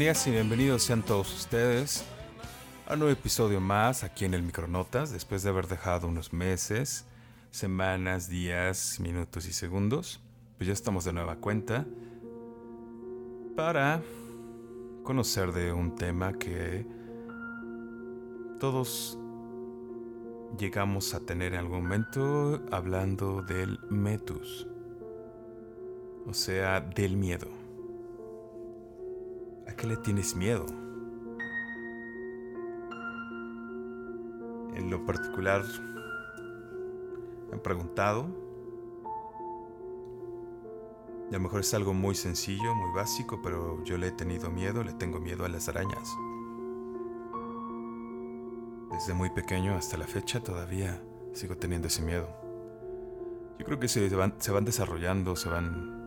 Bienvenidas y bienvenidos sean todos ustedes a un nuevo episodio más aquí en el Micronotas, después de haber dejado unos meses, semanas, días, minutos y segundos. Pues ya estamos de nueva cuenta para conocer de un tema que todos llegamos a tener en algún momento hablando del metus, o sea, del miedo. ¿A qué le tienes miedo? En lo particular, me han preguntado, y a lo mejor es algo muy sencillo, muy básico, pero yo le he tenido miedo, le tengo miedo a las arañas. Desde muy pequeño hasta la fecha todavía sigo teniendo ese miedo. Yo creo que se van, se van desarrollando, se van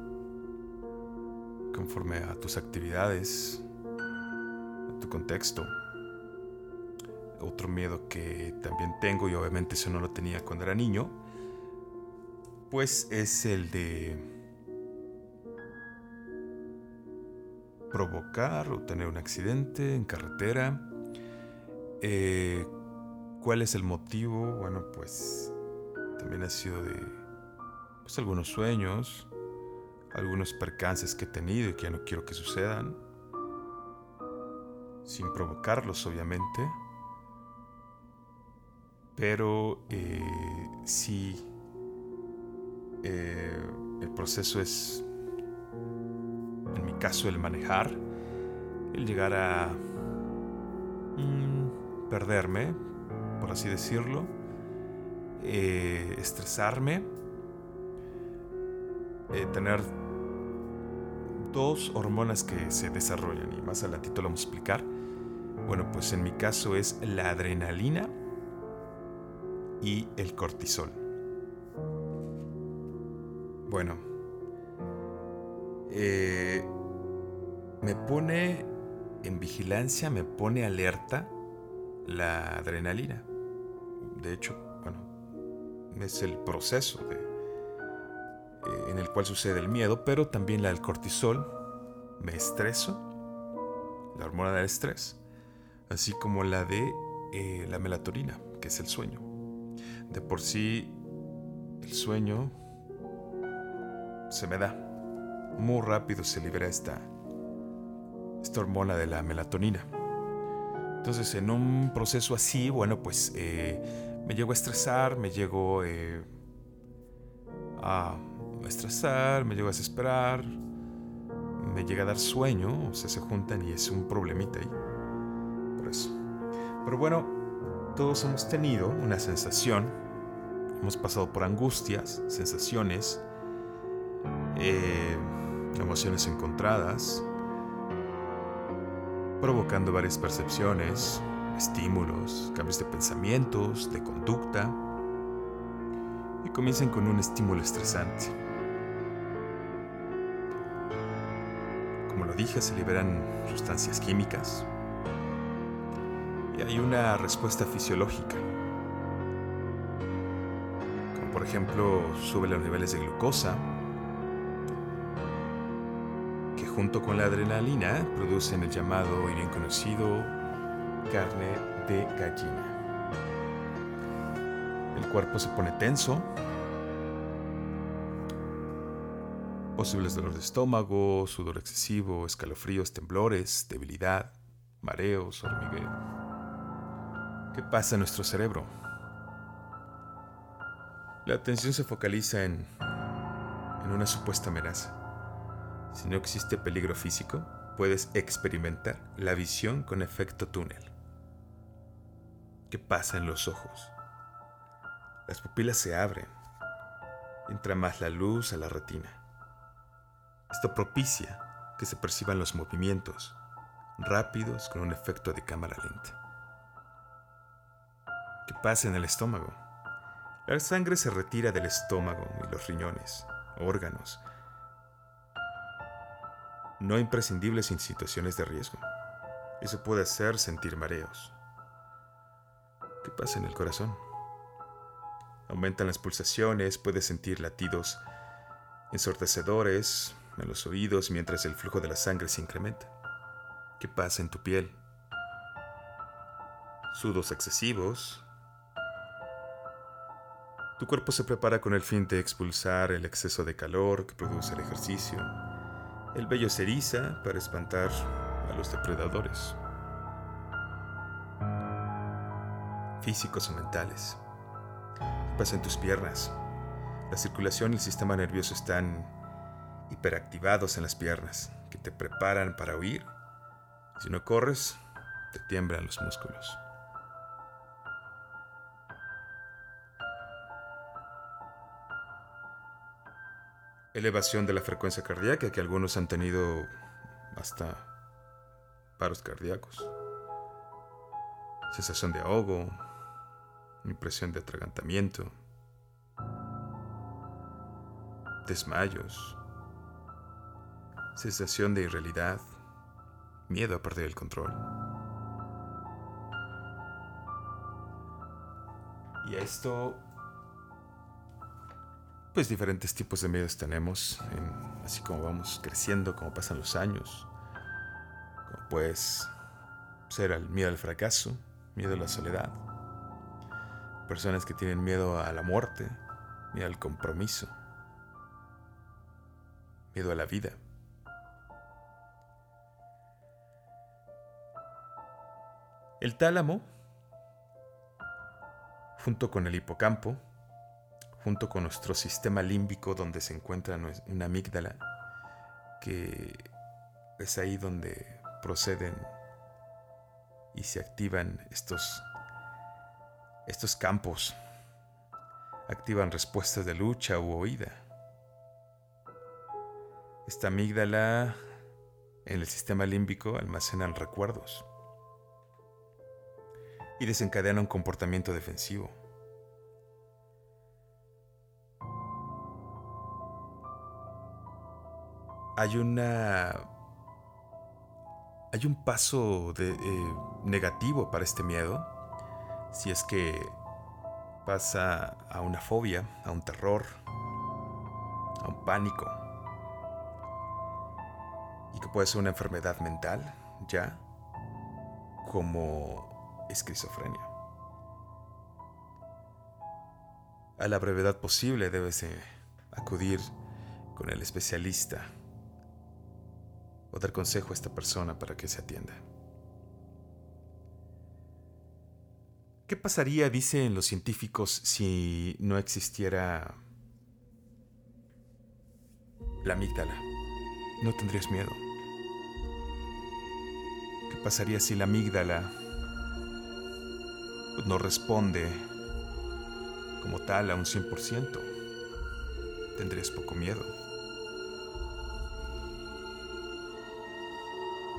conforme a tus actividades, a tu contexto. Otro miedo que también tengo, y obviamente eso no lo tenía cuando era niño, pues es el de provocar o tener un accidente en carretera. Eh, ¿Cuál es el motivo? Bueno, pues también ha sido de pues, algunos sueños, algunos percances que he tenido y que ya no quiero que sucedan, sin provocarlos obviamente, pero eh, sí eh, el proceso es, en mi caso, el manejar, el llegar a mm, perderme, por así decirlo, eh, estresarme, tener dos hormonas que se desarrollan y más adelantito lo vamos a explicar. Bueno, pues en mi caso es la adrenalina y el cortisol. Bueno, eh, me pone en vigilancia, me pone alerta la adrenalina. De hecho, bueno, es el proceso de, cual sucede el miedo, pero también la del cortisol. Me estreso, la hormona del estrés, así como la de eh, la melatonina, que es el sueño. De por sí, el sueño se me da. Muy rápido se libera esta, esta hormona de la melatonina. Entonces, en un proceso así, bueno, pues eh, me llego a estresar, me llego a estresar, me llego a desesperar, me llega a dar sueño, o sea, se juntan y es un problemita ahí. Por eso. Pero bueno, todos hemos tenido una sensación, hemos pasado por angustias, sensaciones, eh, emociones encontradas, provocando varias percepciones, estímulos, cambios de pensamientos, de conducta, y comienzan con un estímulo estresante. Dije, se liberan sustancias químicas y hay una respuesta fisiológica. Como por ejemplo, sube los niveles de glucosa, que junto con la adrenalina producen el llamado y bien conocido carne de gallina. El cuerpo se pone tenso, Posibles dolor de estómago, sudor excesivo, escalofríos, temblores, debilidad, mareos, hormigueo. ¿Qué pasa en nuestro cerebro? La atención se focaliza en, en una supuesta amenaza. Si no existe peligro físico, puedes experimentar la visión con efecto túnel. ¿Qué pasa en los ojos? Las pupilas se abren. Entra más la luz a la retina. Esto propicia que se perciban los movimientos rápidos con un efecto de cámara lenta. ¿Qué pasa en el estómago? La sangre se retira del estómago y los riñones, órganos, no imprescindibles en situaciones de riesgo. Eso puede hacer sentir mareos. ¿Qué pasa en el corazón? Aumentan las pulsaciones, puedes sentir latidos ensordecedores, en los oídos mientras el flujo de la sangre se incrementa. ¿Qué pasa en tu piel? Sudos excesivos. Tu cuerpo se prepara con el fin de expulsar el exceso de calor que produce el ejercicio. El vello se eriza para espantar a los depredadores. Físicos o mentales. ¿Qué pasa en tus piernas? La circulación y el sistema nervioso están hiperactivados en las piernas, que te preparan para huir. Si no corres, te tiemblan los músculos. Elevación de la frecuencia cardíaca, que algunos han tenido hasta paros cardíacos. Sensación de ahogo, impresión de atragantamiento, desmayos, sensación de irrealidad, miedo a perder el control. Y esto, pues diferentes tipos de miedos tenemos, así como vamos creciendo, como pasan los años, como puedes ser el miedo al fracaso, miedo a la soledad, personas que tienen miedo a la muerte, miedo al compromiso, miedo a la vida. El tálamo, junto con el hipocampo, junto con nuestro sistema límbico donde se encuentra una amígdala, que es ahí donde proceden y se activan estos, estos campos, activan respuestas de lucha u huida. Esta amígdala en el sistema límbico almacena recuerdos y desencadena un comportamiento defensivo. Hay una. Hay un paso de, eh, negativo para este miedo. Si es que pasa a una fobia, a un terror, a un pánico. Y que puede ser una enfermedad mental, ya, como esquizofrenia. A la brevedad posible debes eh, acudir con el especialista o dar consejo a esta persona para que se atienda. ¿Qué pasaría, dicen los científicos, si no existiera la amígdala? No tendrías miedo. ¿Qué pasaría si la amígdala pues, no responde como tal a un 100%, tendrías poco miedo.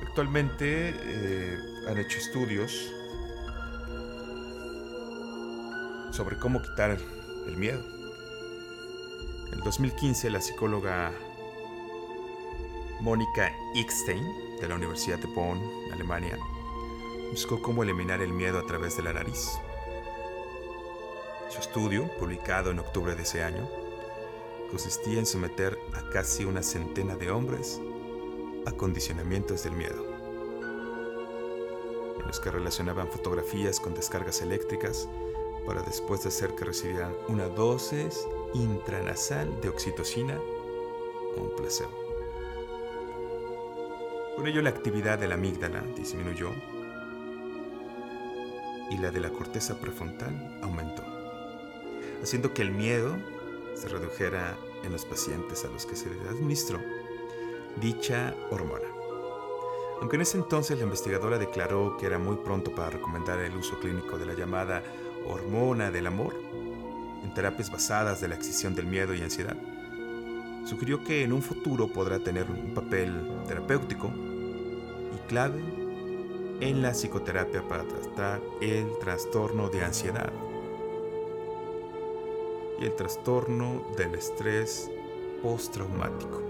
Actualmente eh, han hecho estudios sobre cómo quitar el miedo. En 2015 la psicóloga Mónica Ickstein de la Universidad de Bonn, Alemania, buscó cómo eliminar el miedo a través de la nariz. Su estudio, publicado en octubre de ese año, consistía en someter a casi una centena de hombres a condicionamientos del miedo, en los que relacionaban fotografías con descargas eléctricas para después de hacer que recibieran una dosis intranasal de oxitocina o un placebo. Con ello la actividad de la amígdala disminuyó y la de la corteza prefrontal aumentó, haciendo que el miedo se redujera en los pacientes a los que se les administró dicha hormona. Aunque en ese entonces la investigadora declaró que era muy pronto para recomendar el uso clínico de la llamada hormona del amor en terapias basadas de la excisión del miedo y ansiedad, sugirió que en un futuro podrá tener un papel terapéutico y clave en la psicoterapia para tratar el trastorno de ansiedad y el trastorno del estrés postraumático.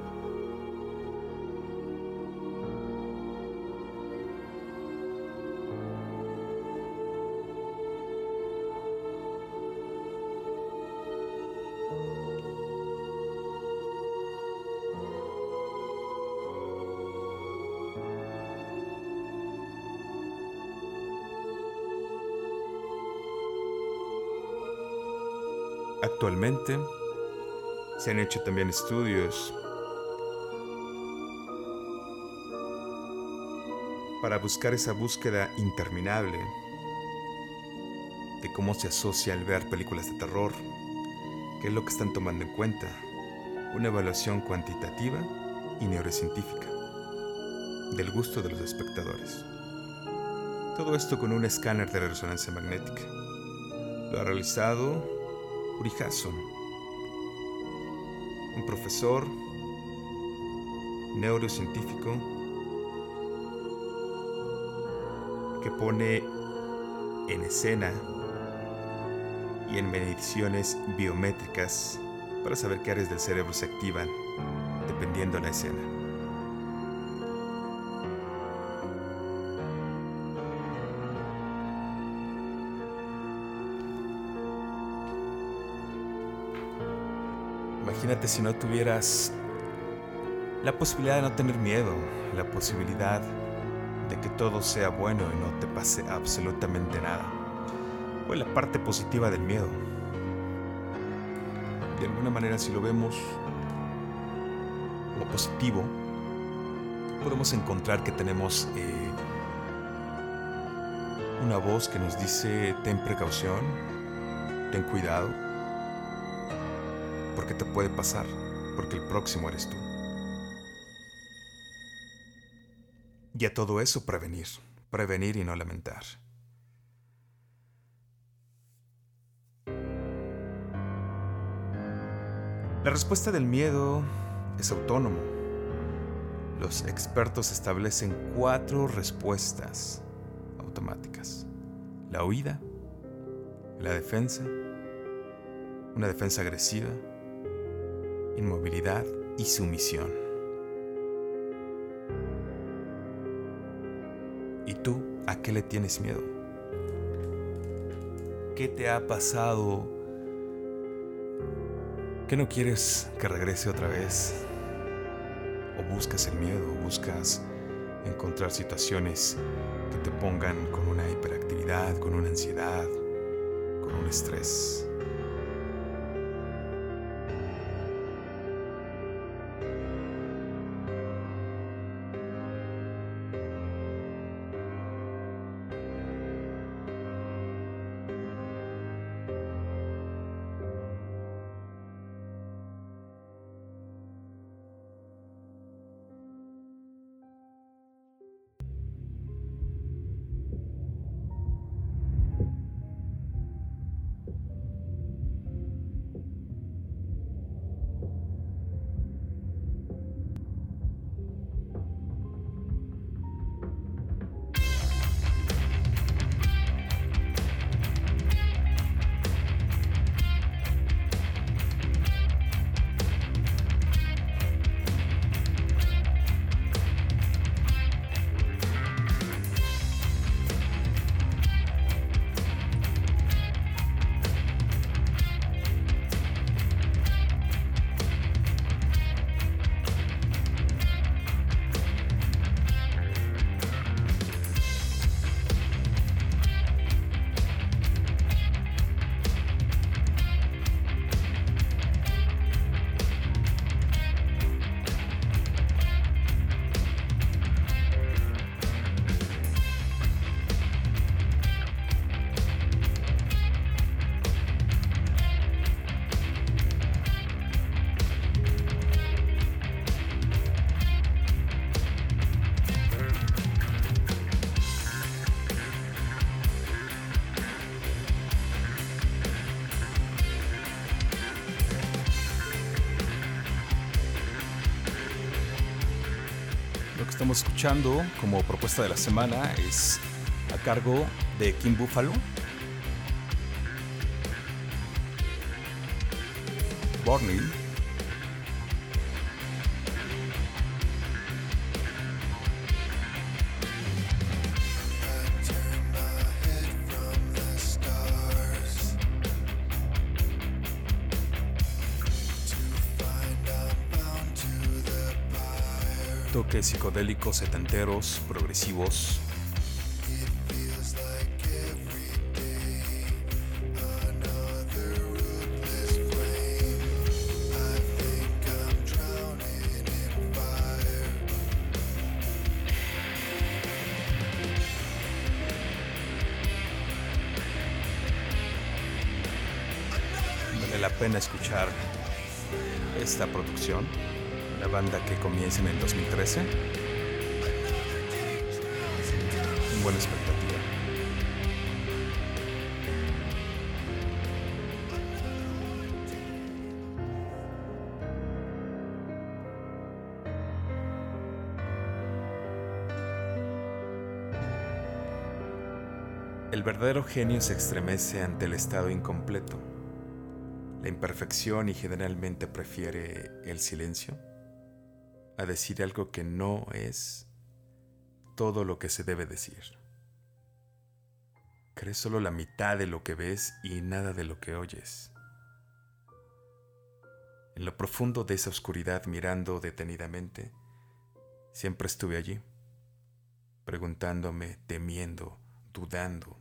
Actualmente se han hecho también estudios para buscar esa búsqueda interminable de cómo se asocia al ver películas de terror, qué es lo que están tomando en cuenta, una evaluación cuantitativa y neurocientífica del gusto de los espectadores. Todo esto con un escáner de resonancia magnética. Lo ha realizado Uri un profesor neurocientífico que pone en escena y en mediciones biométricas para saber qué áreas del cerebro se activan dependiendo de la escena. Imagínate si no tuvieras la posibilidad de no tener miedo, la posibilidad de que todo sea bueno y no te pase absolutamente nada. O la parte positiva del miedo. De alguna manera si lo vemos como positivo, podemos encontrar que tenemos eh, una voz que nos dice ten precaución, ten cuidado, porque te puede pasar, porque el próximo eres tú. Y a todo eso prevenir, prevenir y no lamentar. La respuesta del miedo es autónomo. Los expertos establecen cuatro respuestas automáticas. La huida, la defensa, una defensa agresiva, inmovilidad y sumisión. ¿Y tú a qué le tienes miedo? ¿Qué te ha pasado? ¿Qué no quieres que regrese otra vez? ¿O buscas el miedo? ¿O buscas encontrar situaciones que te pongan con una hiperactividad, con una ansiedad, con un estrés? Estamos escuchando como propuesta de la semana es a cargo de Kim Buffalo. psicodélicos setenteros, progresivos. Vale la pena escuchar esta producción la banda que comienza en el 2013. Un buen expectativa. El verdadero genio se estremece ante el estado incompleto, la imperfección y generalmente prefiere el silencio a decir algo que no es todo lo que se debe decir. Crees solo la mitad de lo que ves y nada de lo que oyes. En lo profundo de esa oscuridad mirando detenidamente, siempre estuve allí, preguntándome, temiendo, dudando,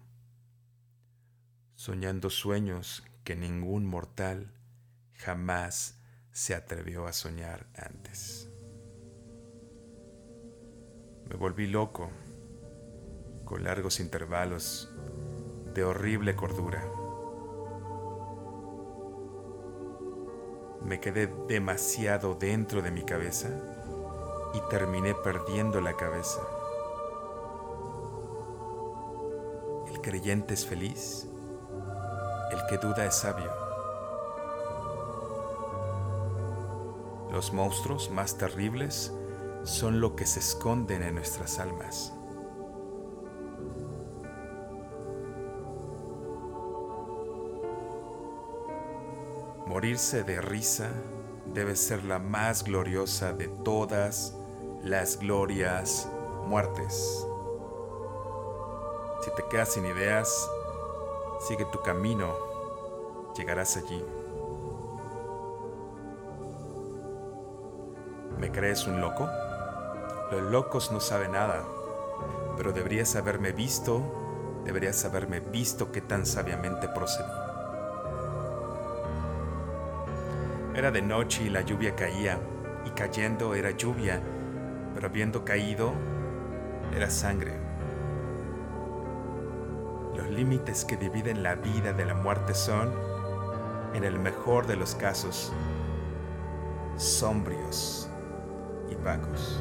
soñando sueños que ningún mortal jamás se atrevió a soñar antes. Me volví loco, con largos intervalos de horrible cordura. Me quedé demasiado dentro de mi cabeza y terminé perdiendo la cabeza. El creyente es feliz el que duda es sabio. Los monstruos más terribles son lo que se esconden en nuestras almas. Morirse de risa debe ser la más gloriosa de todas las glorias muertes. Si te quedas sin ideas, Sigue tu camino, llegarás allí. ¿Me crees un loco? Los locos no saben nada, pero deberías haberme visto, deberías haberme visto qué tan sabiamente procedí. Era de noche y la lluvia caía, y cayendo era lluvia, pero habiendo caído era sangre límites que dividen la vida de la muerte son, en el mejor de los casos, sombrios y vagos.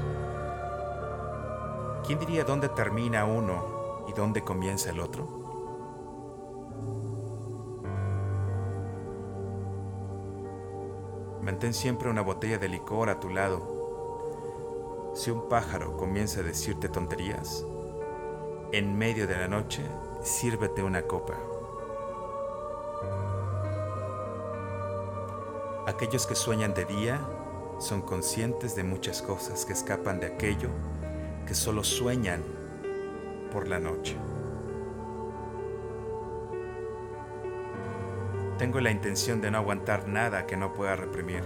¿Quién diría dónde termina uno y dónde comienza el otro? Mantén siempre una botella de licor a tu lado. Si un pájaro comienza a decirte tonterías, en medio de la noche sírvete una copa. Aquellos que sueñan de día son conscientes de muchas cosas que escapan de aquello que solo sueñan por la noche. Tengo la intención de no aguantar nada que no pueda reprimir.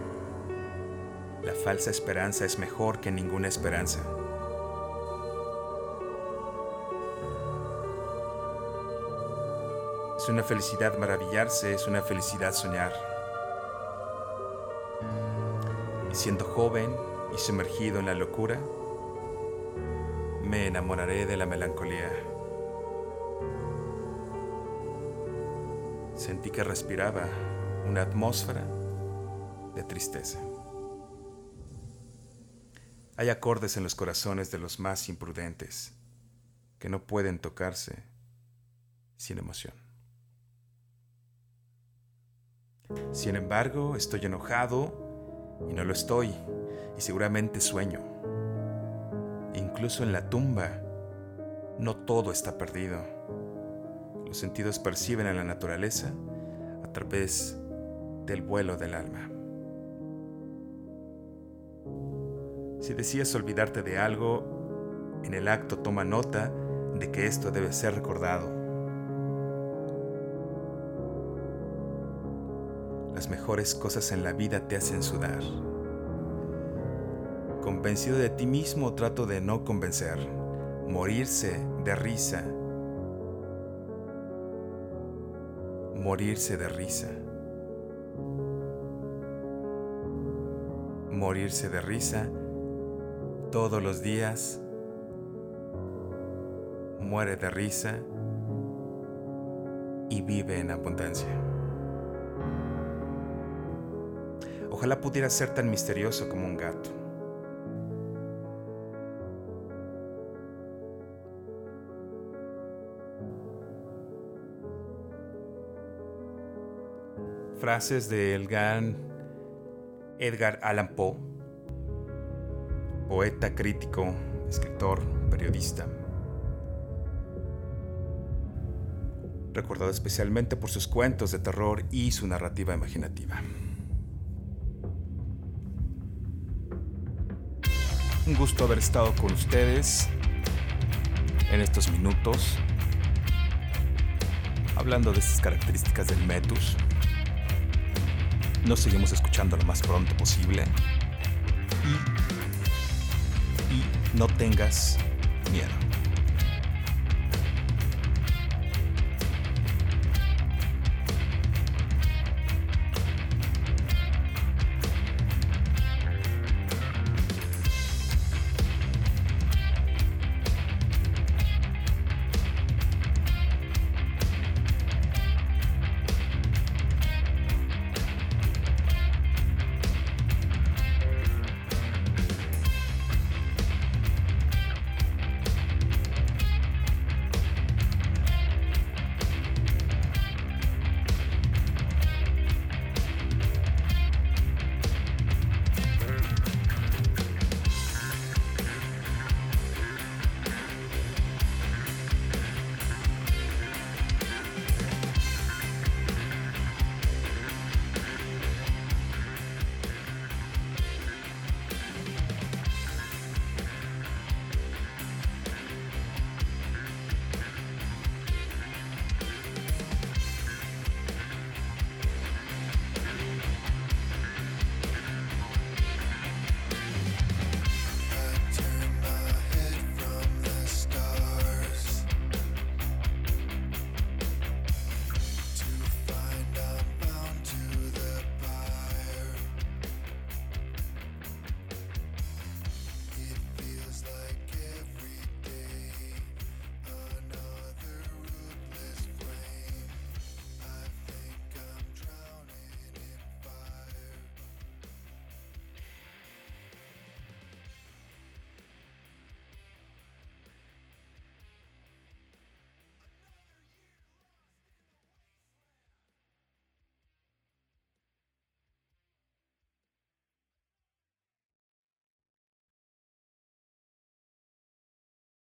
La falsa esperanza es mejor que ninguna esperanza. Es una felicidad maravillarse, es una felicidad soñar. Y siendo joven y sumergido en la locura, me enamoraré de la melancolía. Sentí que respiraba una atmósfera de tristeza. Hay acordes en los corazones de los más imprudentes que no pueden tocarse sin emoción. Sin embargo, estoy enojado y no lo estoy, y seguramente sueño. Incluso en la tumba, no todo está perdido. Los sentidos perciben a la naturaleza a través del vuelo del alma. Si decías olvidarte de algo, en el acto toma nota de que esto debe ser recordado. Las mejores cosas en la vida te hacen sudar. Convencido de ti mismo trato de no convencer, morirse de risa. Morirse de risa. Morirse de risa todos los días. Muere de risa y vive en abundancia. Ojalá pudiera ser tan misterioso como un gato. Frases del gran Edgar Allan Poe, poeta, crítico, escritor, periodista. Recordado especialmente por sus cuentos de terror y su narrativa imaginativa. Un gusto haber estado con ustedes en estos minutos, hablando de estas características del Metus. Nos seguimos escuchando lo más pronto posible. Y, y no tengas miedo.